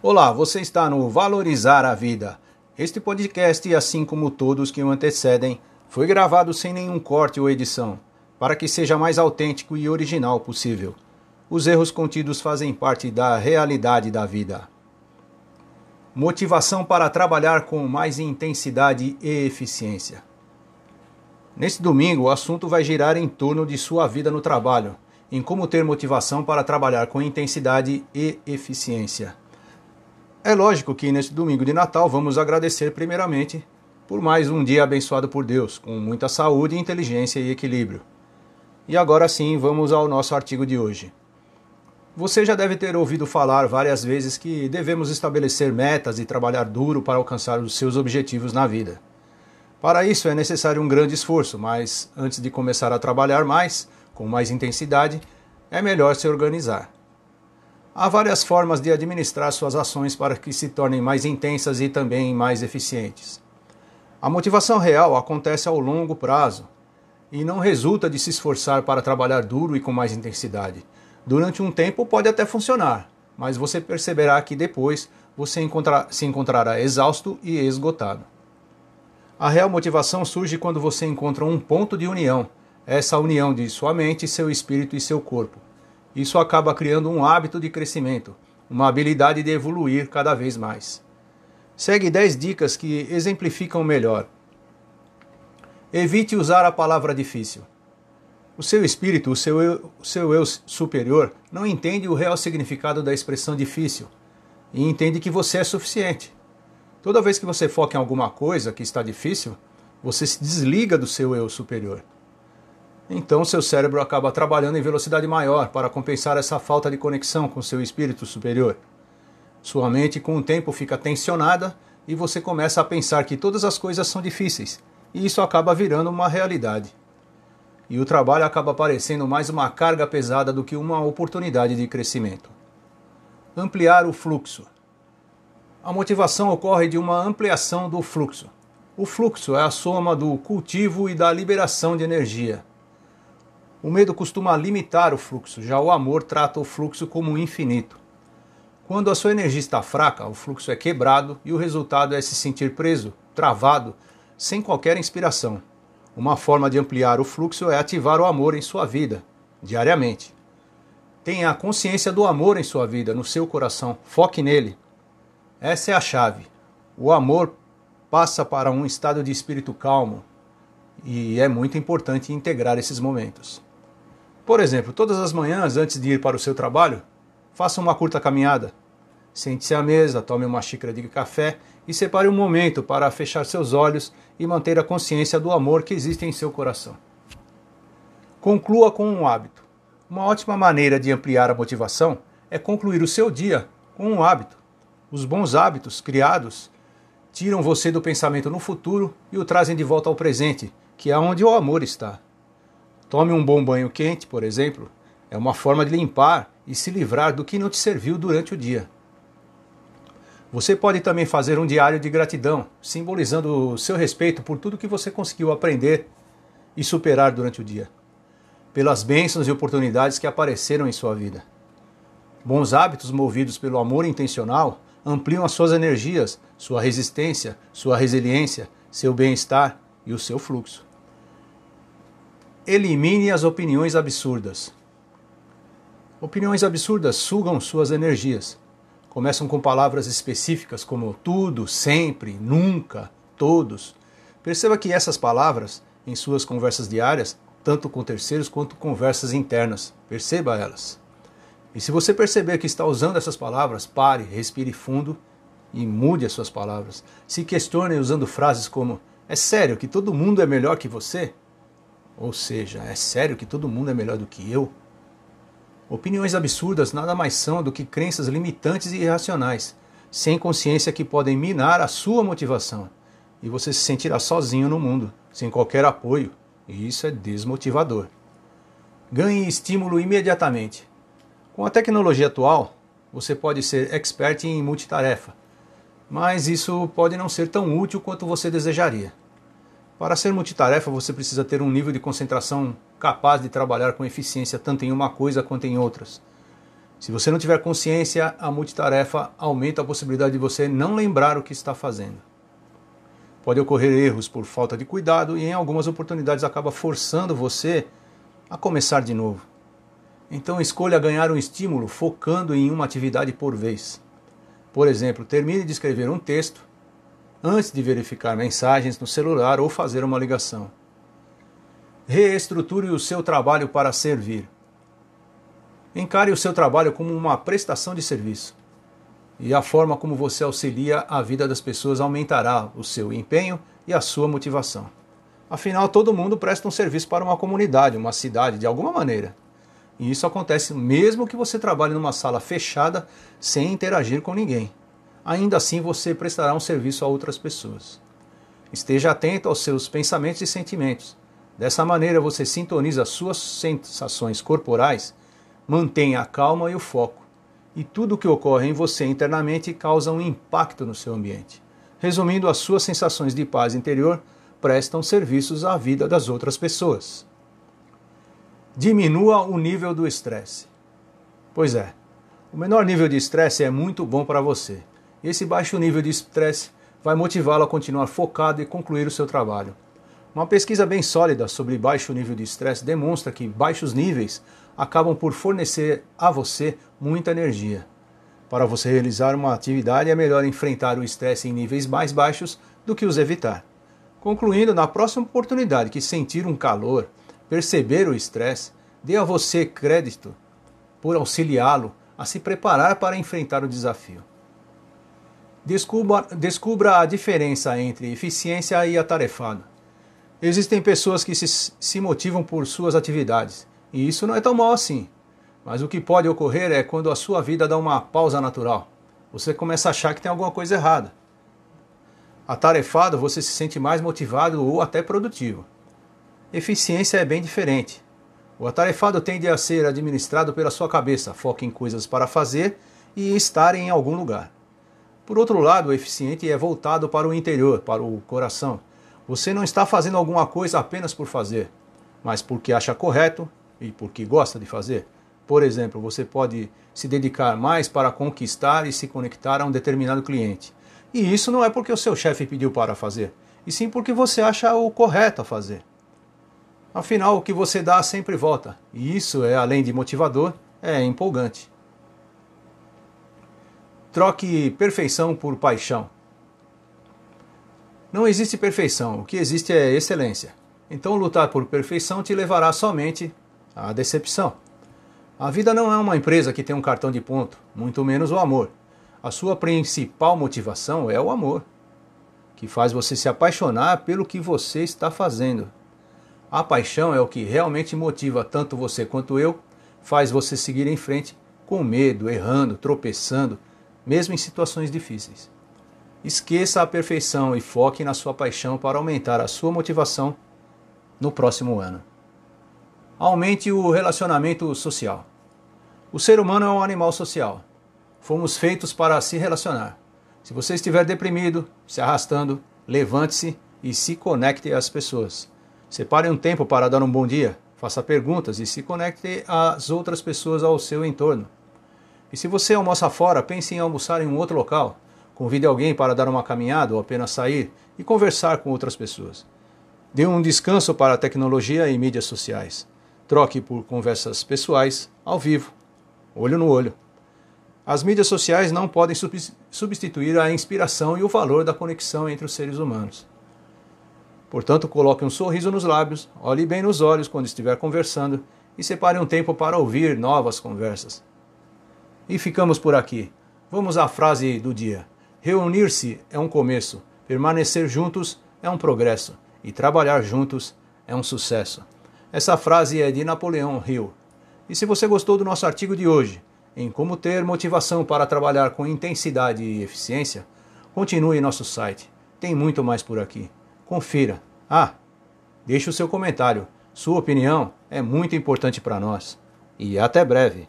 Olá, você está no Valorizar a Vida. Este podcast, assim como todos que o antecedem, foi gravado sem nenhum corte ou edição, para que seja mais autêntico e original possível. Os erros contidos fazem parte da realidade da vida. Motivação para trabalhar com mais intensidade e eficiência. Neste domingo, o assunto vai girar em torno de sua vida no trabalho, em como ter motivação para trabalhar com intensidade e eficiência. É lógico que neste domingo de Natal vamos agradecer primeiramente por mais um dia abençoado por Deus, com muita saúde, inteligência e equilíbrio. E agora sim, vamos ao nosso artigo de hoje. Você já deve ter ouvido falar várias vezes que devemos estabelecer metas e trabalhar duro para alcançar os seus objetivos na vida. Para isso é necessário um grande esforço, mas antes de começar a trabalhar mais, com mais intensidade, é melhor se organizar. Há várias formas de administrar suas ações para que se tornem mais intensas e também mais eficientes. A motivação real acontece ao longo prazo e não resulta de se esforçar para trabalhar duro e com mais intensidade. Durante um tempo pode até funcionar, mas você perceberá que depois você encontrar, se encontrará exausto e esgotado. A real motivação surge quando você encontra um ponto de união, essa união de sua mente, seu espírito e seu corpo. Isso acaba criando um hábito de crescimento, uma habilidade de evoluir cada vez mais. Segue 10 dicas que exemplificam melhor. Evite usar a palavra difícil. O seu espírito, o seu eu, o seu eu superior, não entende o real significado da expressão difícil e entende que você é suficiente. Toda vez que você foca em alguma coisa que está difícil, você se desliga do seu eu superior. Então seu cérebro acaba trabalhando em velocidade maior para compensar essa falta de conexão com seu espírito superior. Sua mente com o tempo fica tensionada e você começa a pensar que todas as coisas são difíceis, e isso acaba virando uma realidade. E o trabalho acaba parecendo mais uma carga pesada do que uma oportunidade de crescimento. Ampliar o fluxo. A motivação ocorre de uma ampliação do fluxo. O fluxo é a soma do cultivo e da liberação de energia. O medo costuma limitar o fluxo, já o amor trata o fluxo como infinito. Quando a sua energia está fraca, o fluxo é quebrado e o resultado é se sentir preso, travado, sem qualquer inspiração. Uma forma de ampliar o fluxo é ativar o amor em sua vida, diariamente. Tenha a consciência do amor em sua vida, no seu coração. Foque nele. Essa é a chave. O amor passa para um estado de espírito calmo e é muito importante integrar esses momentos. Por exemplo, todas as manhãs, antes de ir para o seu trabalho, faça uma curta caminhada. Sente-se à mesa, tome uma xícara de café e separe um momento para fechar seus olhos e manter a consciência do amor que existe em seu coração. Conclua com um hábito. Uma ótima maneira de ampliar a motivação é concluir o seu dia com um hábito. Os bons hábitos criados tiram você do pensamento no futuro e o trazem de volta ao presente, que é onde o amor está. Tome um bom banho quente, por exemplo, é uma forma de limpar e se livrar do que não te serviu durante o dia. Você pode também fazer um diário de gratidão, simbolizando o seu respeito por tudo que você conseguiu aprender e superar durante o dia, pelas bênçãos e oportunidades que apareceram em sua vida. Bons hábitos movidos pelo amor intencional ampliam as suas energias, sua resistência, sua resiliência, seu bem-estar e o seu fluxo. Elimine as opiniões absurdas. Opiniões absurdas sugam suas energias. Começam com palavras específicas como tudo, sempre, nunca, todos. Perceba que essas palavras, em suas conversas diárias, tanto com terceiros quanto conversas internas, perceba elas. E se você perceber que está usando essas palavras, pare, respire fundo e mude as suas palavras. Se questione usando frases como: É sério que todo mundo é melhor que você? Ou seja, é sério que todo mundo é melhor do que eu? Opiniões absurdas nada mais são do que crenças limitantes e irracionais, sem consciência que podem minar a sua motivação. E você se sentirá sozinho no mundo, sem qualquer apoio, e isso é desmotivador. Ganhe estímulo imediatamente. Com a tecnologia atual, você pode ser expert em multitarefa, mas isso pode não ser tão útil quanto você desejaria. Para ser multitarefa, você precisa ter um nível de concentração capaz de trabalhar com eficiência tanto em uma coisa quanto em outras. Se você não tiver consciência, a multitarefa aumenta a possibilidade de você não lembrar o que está fazendo. Pode ocorrer erros por falta de cuidado e em algumas oportunidades acaba forçando você a começar de novo. Então escolha ganhar um estímulo focando em uma atividade por vez. Por exemplo, termine de escrever um texto antes de verificar mensagens no celular ou fazer uma ligação. Reestruture o seu trabalho para servir. Encare o seu trabalho como uma prestação de serviço. E a forma como você auxilia a vida das pessoas aumentará o seu empenho e a sua motivação. Afinal, todo mundo presta um serviço para uma comunidade, uma cidade, de alguma maneira. E isso acontece mesmo que você trabalhe numa sala fechada sem interagir com ninguém ainda assim você prestará um serviço a outras pessoas. Esteja atento aos seus pensamentos e sentimentos. Dessa maneira você sintoniza suas sensações corporais, mantém a calma e o foco. E tudo o que ocorre em você internamente causa um impacto no seu ambiente. Resumindo, as suas sensações de paz interior prestam serviços à vida das outras pessoas. Diminua o nível do estresse. Pois é, o menor nível de estresse é muito bom para você. Esse baixo nível de estresse vai motivá-lo a continuar focado e concluir o seu trabalho. Uma pesquisa bem sólida sobre baixo nível de estresse demonstra que baixos níveis acabam por fornecer a você muita energia. Para você realizar uma atividade é melhor enfrentar o estresse em níveis mais baixos do que os evitar. Concluindo, na próxima oportunidade que sentir um calor, perceber o estresse, dê a você crédito por auxiliá-lo a se preparar para enfrentar o desafio. Descubra, descubra a diferença entre eficiência e atarefado. Existem pessoas que se, se motivam por suas atividades, e isso não é tão mal assim. Mas o que pode ocorrer é quando a sua vida dá uma pausa natural. Você começa a achar que tem alguma coisa errada. Atarefado, você se sente mais motivado ou até produtivo. Eficiência é bem diferente. O atarefado tende a ser administrado pela sua cabeça, foca em coisas para fazer e estar em algum lugar. Por outro lado, o eficiente é voltado para o interior, para o coração. Você não está fazendo alguma coisa apenas por fazer, mas porque acha correto e porque gosta de fazer. Por exemplo, você pode se dedicar mais para conquistar e se conectar a um determinado cliente. E isso não é porque o seu chefe pediu para fazer, e sim porque você acha o correto a fazer. Afinal, o que você dá sempre volta, e isso é, além de motivador, é empolgante. Troque perfeição por paixão. Não existe perfeição, o que existe é excelência. Então, lutar por perfeição te levará somente à decepção. A vida não é uma empresa que tem um cartão de ponto, muito menos o amor. A sua principal motivação é o amor, que faz você se apaixonar pelo que você está fazendo. A paixão é o que realmente motiva tanto você quanto eu, faz você seguir em frente com medo, errando, tropeçando, mesmo em situações difíceis. Esqueça a perfeição e foque na sua paixão para aumentar a sua motivação no próximo ano. Aumente o relacionamento social. O ser humano é um animal social. Fomos feitos para se relacionar. Se você estiver deprimido, se arrastando, levante-se e se conecte às pessoas. Separe um tempo para dar um bom dia, faça perguntas e se conecte às outras pessoas ao seu entorno. E se você almoça fora, pense em almoçar em um outro local. Convide alguém para dar uma caminhada ou apenas sair e conversar com outras pessoas. Dê um descanso para a tecnologia e mídias sociais. Troque por conversas pessoais, ao vivo, olho no olho. As mídias sociais não podem substituir a inspiração e o valor da conexão entre os seres humanos. Portanto, coloque um sorriso nos lábios, olhe bem nos olhos quando estiver conversando e separe um tempo para ouvir novas conversas. E ficamos por aqui. Vamos à frase do dia. Reunir-se é um começo, permanecer juntos é um progresso e trabalhar juntos é um sucesso. Essa frase é de Napoleão Hill. E se você gostou do nosso artigo de hoje, em como ter motivação para trabalhar com intensidade e eficiência, continue nosso site. Tem muito mais por aqui. Confira. Ah, deixe o seu comentário. Sua opinião é muito importante para nós. E até breve.